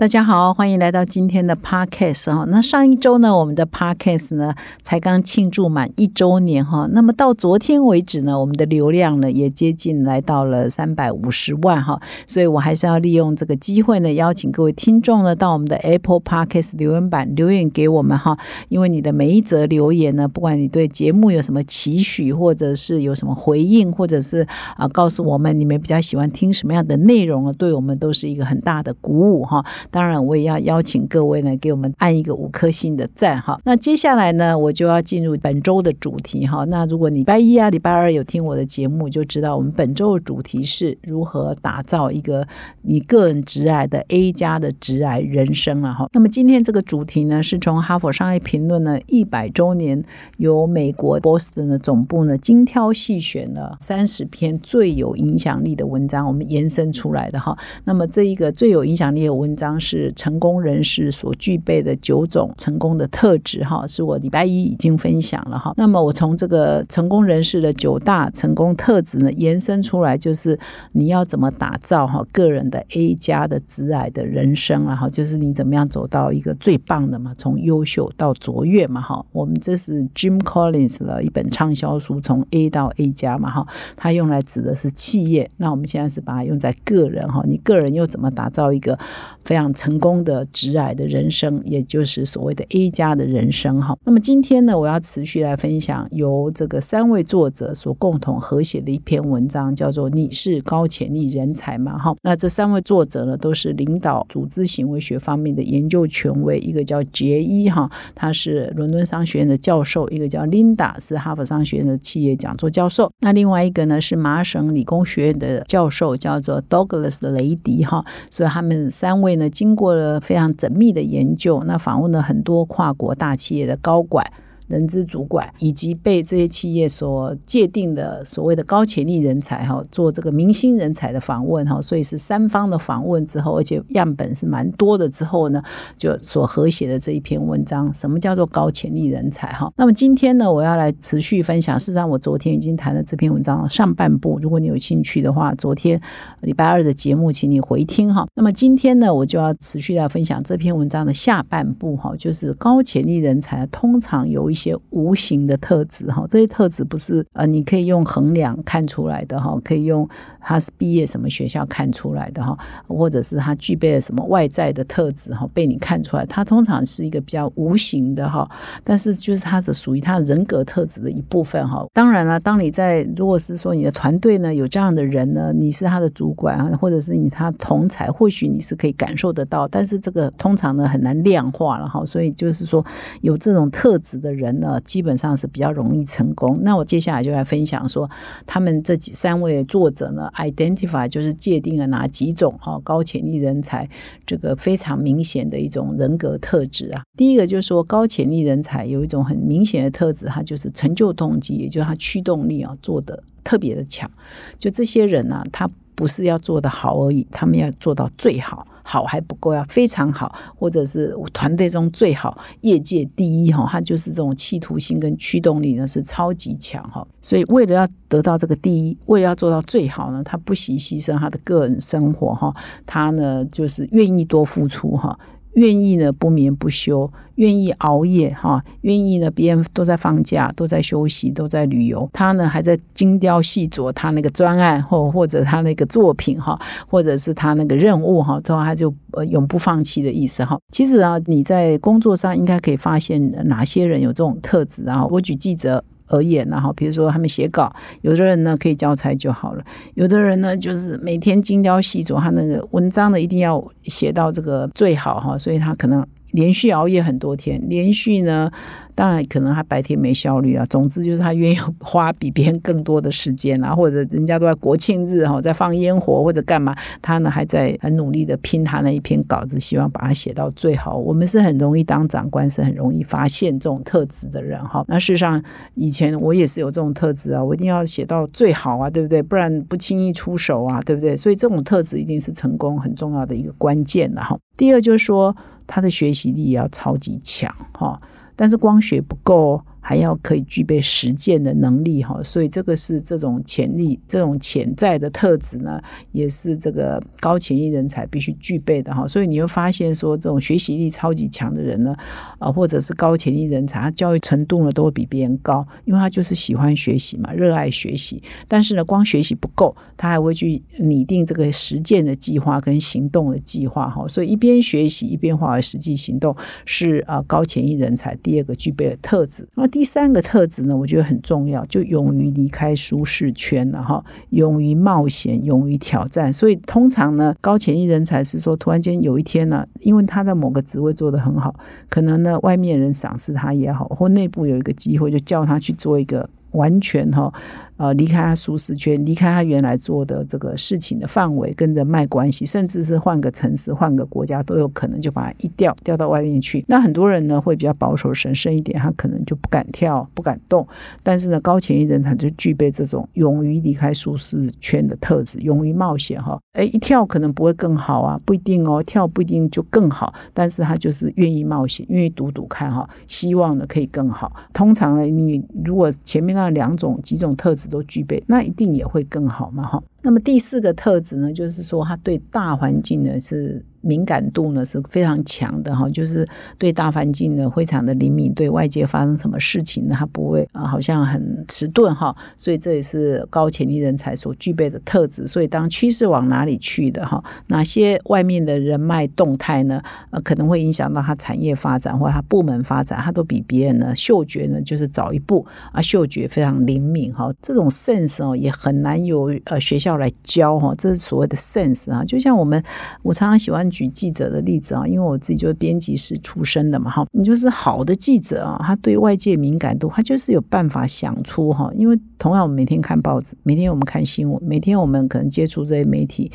大家好，欢迎来到今天的 Podcast 哈。那上一周呢，我们的 Podcast 呢才刚庆祝满一周年哈。那么到昨天为止呢，我们的流量呢也接近来到了三百五十万哈。所以我还是要利用这个机会呢，邀请各位听众呢到我们的 Apple Podcast 留言板留言给我们哈。因为你的每一则留言呢，不管你对节目有什么期许，或者是有什么回应，或者是啊告诉我们你们比较喜欢听什么样的内容啊，对我们都是一个很大的鼓舞哈。当然，我也要邀请各位呢，给我们按一个五颗星的赞哈。那接下来呢，我就要进入本周的主题哈。那如果礼拜一啊、礼拜二有听我的节目，就知道我们本周的主题是如何打造一个你个人直癌的 A 加的直癌人生了哈。那么今天这个主题呢，是从哈佛商业评论呢一百周年，由美国波士顿的总部呢精挑细选了三十篇最有影响力的文章，我们延伸出来的哈。那么这一个最有影响力的文章。是成功人士所具备的九种成功的特质，哈，是我礼拜一已经分享了，哈。那么我从这个成功人士的九大成功特质呢，延伸出来就是你要怎么打造哈个人的 A 加的直癌的人生，然后就是你怎么样走到一个最棒的嘛，从优秀到卓越嘛，哈。我们这是 Jim Collins 的一本畅销书，从 A 到 A 加嘛，哈。它用来指的是企业，那我们现在是把它用在个人，哈。你个人又怎么打造一个非常成功的直癌的人生，也就是所谓的 A 加的人生哈。那么今天呢，我要持续来分享由这个三位作者所共同合写的一篇文章，叫做《你是高潜力人才吗》哈。那这三位作者呢，都是领导组织行为学方面的研究权威，一个叫杰伊哈，他是伦敦商学院的教授；一个叫琳达，是哈佛商学院的企业讲座教授。那另外一个呢，是麻省理工学院的教授，叫做 Douglas 雷迪哈。所以他们三位呢。经过了非常缜密的研究，那访问了很多跨国大企业的高管。人资主管以及被这些企业所界定的所谓的高潜力人才哈，做这个明星人才的访问哈，所以是三方的访问之后，而且样本是蛮多的之后呢，就所合写的这一篇文章，什么叫做高潜力人才哈？那么今天呢，我要来持续分享。事实上，我昨天已经谈了这篇文章上半部，如果你有兴趣的话，昨天礼拜二的节目，请你回听哈。那么今天呢，我就要持续来分享这篇文章的下半部哈，就是高潜力人才通常有一些无形的特质哈，这些特质不是呃，你可以用衡量看出来的哈，可以用他是毕业什么学校看出来的哈，或者是他具备了什么外在的特质哈，被你看出来。他通常是一个比较无形的哈，但是就是他的属于他的人格特质的一部分哈。当然了，当你在如果是说你的团队呢有这样的人呢，你是他的主管啊，或者是你他同才，或许你是可以感受得到，但是这个通常呢很难量化了哈。所以就是说有这种特质的人。呢，基本上是比较容易成功。那我接下来就来分享说，他们这几三位作者呢，identify 就是界定了哪几种哈高潜力人才，这个非常明显的一种人格特质啊。第一个就是说，高潜力人才有一种很明显的特质，他就是成就动机，也就是他驱动力啊，做的特别的强。就这些人呢，他不是要做的好而已，他们要做到最好。好还不够，要非常好，或者是团队中最好，业界第一哈，他就是这种企图心跟驱动力呢是超级强哈。所以为了要得到这个第一，为了要做到最好呢，他不惜牺牲他的个人生活哈，他呢就是愿意多付出哈。愿意呢不眠不休，愿意熬夜哈，愿意呢别人都在放假，都在休息，都在旅游，他呢还在精雕细琢他那个专案或或者他那个作品哈，或者是他那个任务哈，之后他就永不放弃的意思哈。其实啊，你在工作上应该可以发现哪些人有这种特质啊？我举记者。而言，然后比如说他们写稿，有的人呢可以交差就好了，有的人呢就是每天精雕细琢，他那个文章呢一定要写到这个最好哈，所以他可能。连续熬夜很多天，连续呢。当然，可能他白天没效率啊。总之就是他愿意花比别人更多的时间啊，或者人家都在国庆日哈，在放烟火或者干嘛，他呢还在很努力的拼他那一篇稿子，希望把它写到最好。我们是很容易当长官，是很容易发现这种特质的人哈。那事实上，以前我也是有这种特质啊，我一定要写到最好啊，对不对？不然不轻易出手啊，对不对？所以这种特质一定是成功很重要的一个关键的哈。第二就是说，他的学习力要超级强哈。但是光学不够。还要可以具备实践的能力哈，所以这个是这种潜力、这种潜在的特质呢，也是这个高潜力人才必须具备的哈。所以你会发现说，这种学习力超级强的人呢，啊，或者是高潜力人才，他教育程度呢都会比别人高，因为他就是喜欢学习嘛，热爱学习。但是呢，光学习不够，他还会去拟定这个实践的计划跟行动的计划哈。所以一边学习一边化为实际行动，是啊高潜力人才第二个具备的特质。那第第三个特质呢，我觉得很重要，就勇于离开舒适圈了哈，勇于冒险，勇于挑战。所以通常呢，高潜力人才是说，突然间有一天呢，因为他在某个职位做得很好，可能呢外面人赏识他也好，或内部有一个机会，就叫他去做一个完全哈。呃，离开他舒适圈，离开他原来做的这个事情的范围，跟人脉关系，甚至是换个城市、换个国家都有可能，就把他一调调到外面去。那很多人呢会比较保守、审慎一点，他可能就不敢跳、不敢动。但是呢，高潜力人他就具备这种勇于离开舒适圈的特质，勇于冒险哈。哎，一跳可能不会更好啊，不一定哦，跳不一定就更好。但是他就是愿意冒险，愿意赌赌看哈，希望呢可以更好。通常呢，你如果前面那两种几种特质。都具备，那一定也会更好嘛，哈。那么第四个特质呢，就是说他对大环境呢是。敏感度呢是非常强的哈，就是对大环境呢非常的灵敏，对外界发生什么事情呢，他不会啊，好像很迟钝哈，所以这也是高潜力人才所具备的特质。所以当趋势往哪里去的哈，哪些外面的人脉动态呢，呃，可能会影响到他产业发展或者他部门发展，他都比别人呢嗅觉呢就是早一步啊，嗅觉非常灵敏哈，这种 sense 哦也很难有呃学校来教哈，这是所谓的 sense 啊，就像我们我常常喜欢。举记者的例子啊，因为我自己就是编辑室出身的嘛，哈，你就是好的记者啊，他对外界敏感度，他就是有办法想出哈，因为同样我们每天看报纸，每天我们看新闻，每天我们可能接触这些媒体。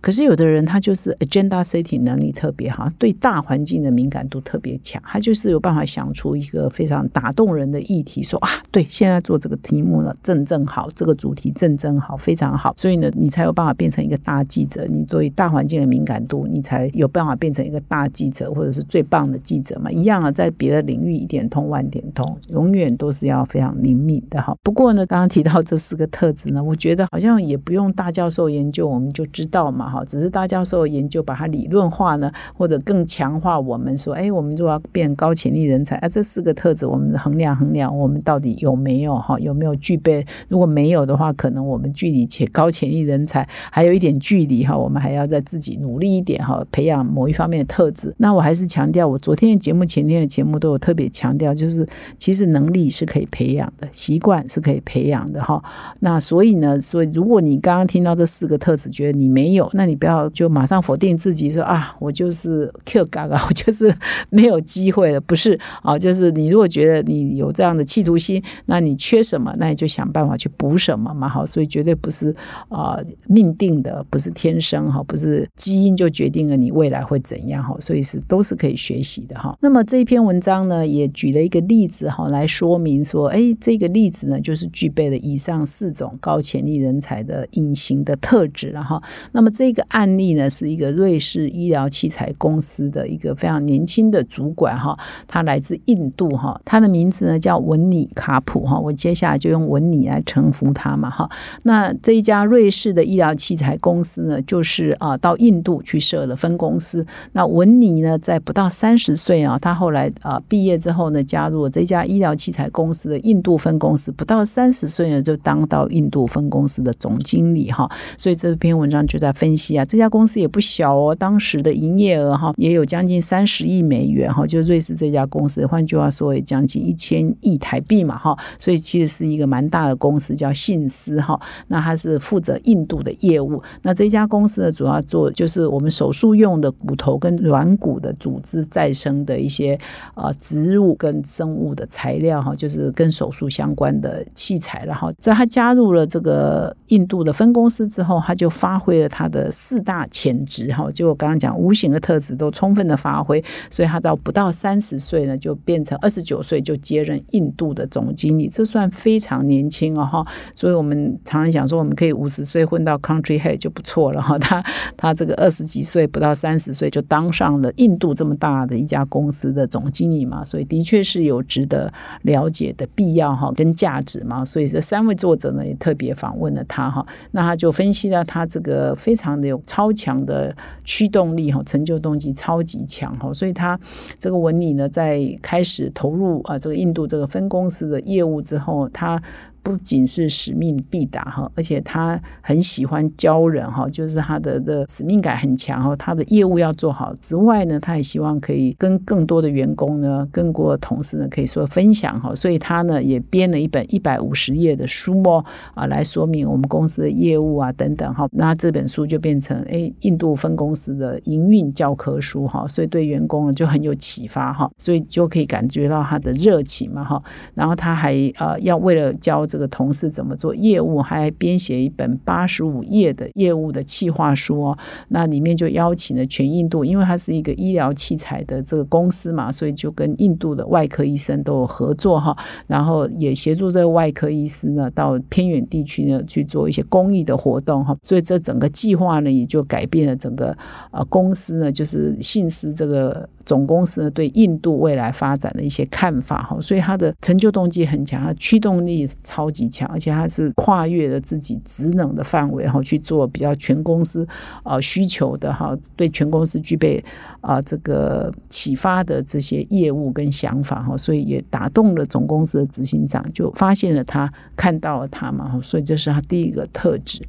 可是有的人他就是 agenda setting 能力特别好，对大环境的敏感度特别强，他就是有办法想出一个非常打动人的议题，说啊，对，现在做这个题目呢正正好，这个主题正正好，非常好，所以呢，你才有办法变成一个大记者。你对大环境的敏感度，你才有办法变成一个大记者，或者是最棒的记者嘛。一样啊，在别的领域一点通万点通，永远都是要非常灵敏的哈。不过呢，刚刚提到这四个特质呢，我觉得好像也不用大教授研究，我们就知道嘛。哈只是大教授研究把它理论化呢，或者更强化我们说，哎，我们如果要变高潜力人才，啊，这四个特质我们衡量衡量，我们到底有没有哈？有没有具备？如果没有的话，可能我们距离且高潜力人才还有一点距离哈。我们还要再自己努力一点哈，培养某一方面的特质。那我还是强调，我昨天的节目、前天的节目都有特别强调，就是其实能力是可以培养的，习惯是可以培养的哈。那所以呢，所以如果你刚刚听到这四个特质，觉得你没有，那你不要就马上否定自己说啊，我就是 Q 嘎嘎，我就是 没有机会了。不是啊，就是你如果觉得你有这样的企图心，那你缺什么，那你就想办法去补什么嘛。好，所以绝对不是啊命定的，不是天生哈，不是基因就决定了你未来会怎样哈。所以是都是可以学习的哈。那么这一篇文章呢，也举了一个例子哈，来说明说，哎，这个例子呢，就是具备了以上四种高潜力人才的隐形的特质了哈。那么这个案例呢，是一个瑞士医疗器材公司的一个非常年轻的主管哈，他来自印度哈，他的名字呢叫文尼卡普哈，我接下来就用文尼来称呼他嘛哈。那这一家瑞士的医疗器材公司呢，就是啊到印度去设了分公司。那文尼呢，在不到三十岁啊，他后来啊毕业之后呢，加入了这家医疗器材公司的印度分公司，不到三十岁呢，就当到印度分公司的总经理哈。所以这篇文章就在分。分析啊，这家公司也不小哦，当时的营业额哈也有将近三十亿美元哈，就瑞士这家公司，换句话说也将近一千亿台币嘛哈，所以其实是一个蛮大的公司，叫信思哈。那它是负责印度的业务，那这家公司呢主要做就是我们手术用的骨头跟软骨的组织再生的一些呃植入跟生物的材料哈，就是跟手术相关的器材然后，所以他加入了这个印度的分公司之后，他就发挥了他的四大潜质哈，就我刚刚讲无形的特质都充分的发挥，所以他到不到三十岁呢，就变成二十九岁就接任印度的总经理，这算非常年轻哦哈。所以我们常常讲说，我们可以五十岁混到 country head 就不错了哈。他他这个二十几岁不到三十岁就当上了印度这么大的一家公司的总经理嘛，所以的确是有值得了解的必要哈跟价值嘛。所以这三位作者呢也特别访问了他哈，那他就分析了他这个非常有超强的驱动力哈，成就动机超级强哈，所以他这个文理呢在开始投入啊这个印度这个分公司的业务之后，他。不仅是使命必达哈，而且他很喜欢教人哈，就是他的的使命感很强哈。他的业务要做好之外呢，他也希望可以跟更多的员工呢、更多的同事呢，可以说分享哈。所以他呢也编了一本一百五十页的书哦啊，来说明我们公司的业务啊等等哈。那这本书就变成哎印度分公司的营运教科书哈，所以对员工呢就很有启发哈，所以就可以感觉到他的热情嘛哈。然后他还呃要为了教这这个同事怎么做业务，还编写一本八十五页的业务的企划书哦。那里面就邀请了全印度，因为它是一个医疗器材的这个公司嘛，所以就跟印度的外科医生都有合作哈。然后也协助这个外科医师呢，到偏远地区呢去做一些公益的活动哈。所以这整个计划呢，也就改变了整个呃公司呢，就是信思这个。总公司呢对印度未来发展的一些看法哈，所以他的成就动机很强，他驱动力超级强，而且他是跨越了自己职能的范围哈，去做比较全公司啊需求的哈，对全公司具备啊这个启发的这些业务跟想法哈，所以也打动了总公司的执行长，就发现了他看到了他嘛，所以这是他第一个特质。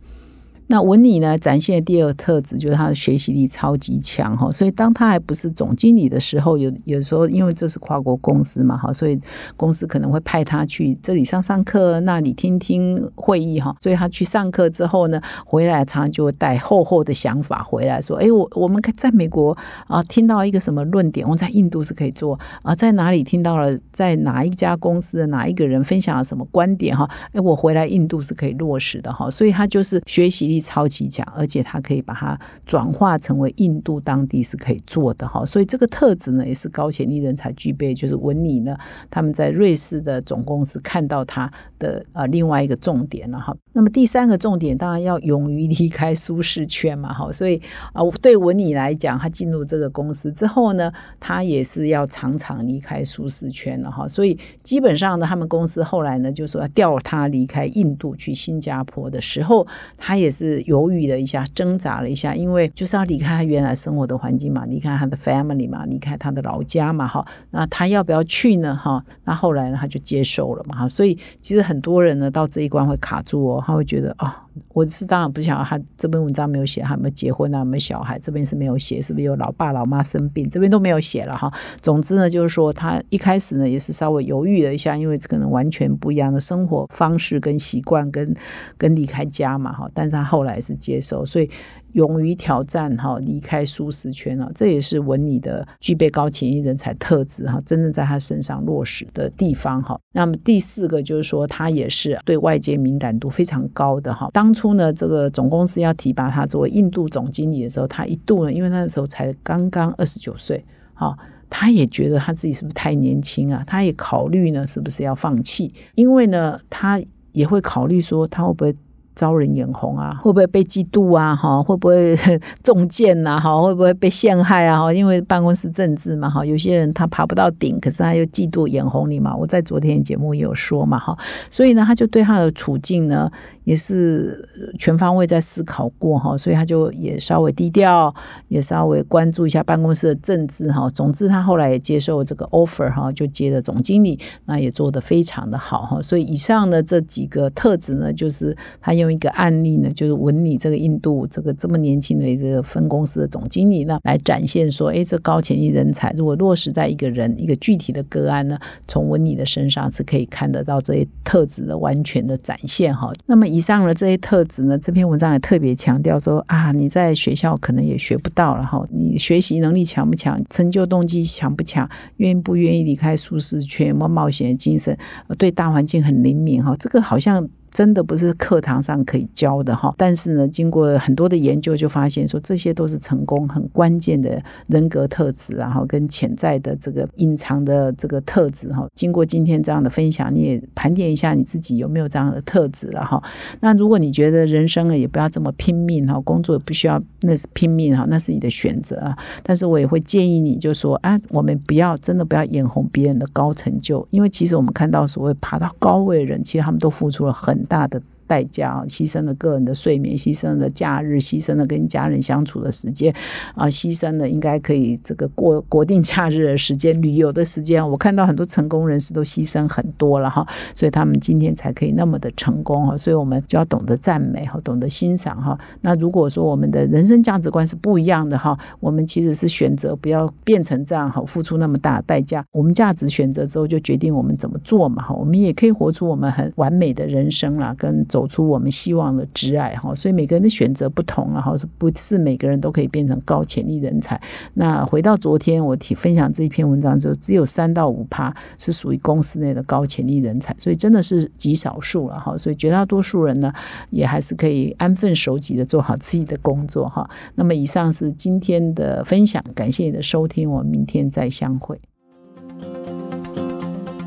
那文理呢，展现的第二个特质就是他的学习力超级强哈，所以当他还不是总经理的时候，有有时候因为这是跨国公司嘛哈，所以公司可能会派他去这里上上课，那里听听会议哈，所以他去上课之后呢，回来常常就会带厚厚的想法回来说，哎，我我们在美国啊听到一个什么论点，我在印度是可以做啊，在哪里听到了，在哪一家公司的哪一个人分享了什么观点哈，哎，我回来印度是可以落实的哈，所以他就是学习力。超级强，而且他可以把它转化成为印度当地是可以做的哈，所以这个特质呢也是高潜力人才具备。就是文理呢，他们在瑞士的总公司看到他的呃另外一个重点了哈。那么第三个重点当然要勇于离开舒适圈嘛哈，所以啊对文理来讲，他进入这个公司之后呢，他也是要常常离开舒适圈了哈。所以基本上呢，他们公司后来呢就说要调他离开印度去新加坡的时候，他也是。是犹豫了一下，挣扎了一下，因为就是要离开他原来生活的环境嘛，离开他的 family 嘛，离开他的老家嘛，哈，那他要不要去呢？哈，那后来呢，他就接受了嘛，哈，所以其实很多人呢，到这一关会卡住哦，他会觉得哦。我是当然不想要他这篇文章没有写，他没结婚啊，没小孩？这边是没有写，是不是有老爸老妈生病？这边都没有写了哈。总之呢，就是说他一开始呢也是稍微犹豫了一下，因为可能完全不一样的生活方式跟习惯，跟跟离开家嘛哈。但是他后来是接受，所以。勇于挑战哈，离开舒适圈啊，这也是文理的具备高潜力人才特质哈，真正在他身上落实的地方哈。那么第四个就是说，他也是对外界敏感度非常高的哈。当初呢，这个总公司要提拔他作为印度总经理的时候，他一度呢，因为那时候才刚刚二十九岁哈，他也觉得他自己是不是太年轻啊？他也考虑呢，是不是要放弃？因为呢，他也会考虑说，他会不会？招人眼红啊，会不会被嫉妒啊？哈，会不会 中箭呐？哈，会不会被陷害啊？哈，因为办公室政治嘛，哈，有些人他爬不到顶，可是他又嫉妒眼红你嘛。我在昨天节目也有说嘛，哈，所以呢，他就对他的处境呢。也是全方位在思考过哈，所以他就也稍微低调，也稍微关注一下办公室的政治哈。总之，他后来也接受这个 offer 哈，就接了总经理，那也做得非常的好哈。所以以上的这几个特质呢，就是他因用一个案例呢，就是文理这个印度这个这么年轻的一个分公司的总经理呢，来展现说，哎，这高潜力人才如果落实在一个人一个具体的个案呢，从文理的身上是可以看得到这些特质的完全的展现哈。那么以上的这些特质呢，这篇文章也特别强调说啊，你在学校可能也学不到了哈，你学习能力强不强，成就动机强不强，愿不愿意离开舒适圈，有没有冒险的精神，对大环境很灵敏哈，这个好像。真的不是课堂上可以教的哈，但是呢，经过很多的研究，就发现说这些都是成功很关键的人格特质，然后跟潜在的这个隐藏的这个特质哈。经过今天这样的分享，你也盘点一下你自己有没有这样的特质了哈。那如果你觉得人生呢也不要这么拼命哈，工作也不需要那是拼命哈，那是你的选择啊。但是我也会建议你，就说啊，我们不要真的不要眼红别人的高成就，因为其实我们看到所谓爬到高位的人，其实他们都付出了很。大的。代价啊，牺牲了个人的睡眠，牺牲了假日，牺牲了跟家人相处的时间啊，牺牲了应该可以这个过国定假日的时间、旅游的时间。我看到很多成功人士都牺牲很多了哈，所以他们今天才可以那么的成功哈。所以我们就要懂得赞美哈，懂得欣赏哈。那如果说我们的人生价值观是不一样的哈，我们其实是选择不要变成这样哈，付出那么大代价。我们价值选择之后，就决定我们怎么做嘛哈。我们也可以活出我们很完美的人生啦，跟。走出我们希望的挚爱哈，所以每个人的选择不同啊，哈，是不是每个人都可以变成高潜力人才？那回到昨天我提分享这一篇文章之后，只有三到五趴是属于公司内的高潜力人才，所以真的是极少数了哈。所以绝大多数人呢，也还是可以安分守己的做好自己的工作哈。那么以上是今天的分享，感谢你的收听，我们明天再相会。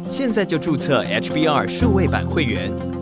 现在就注册 HBR 数位版会员。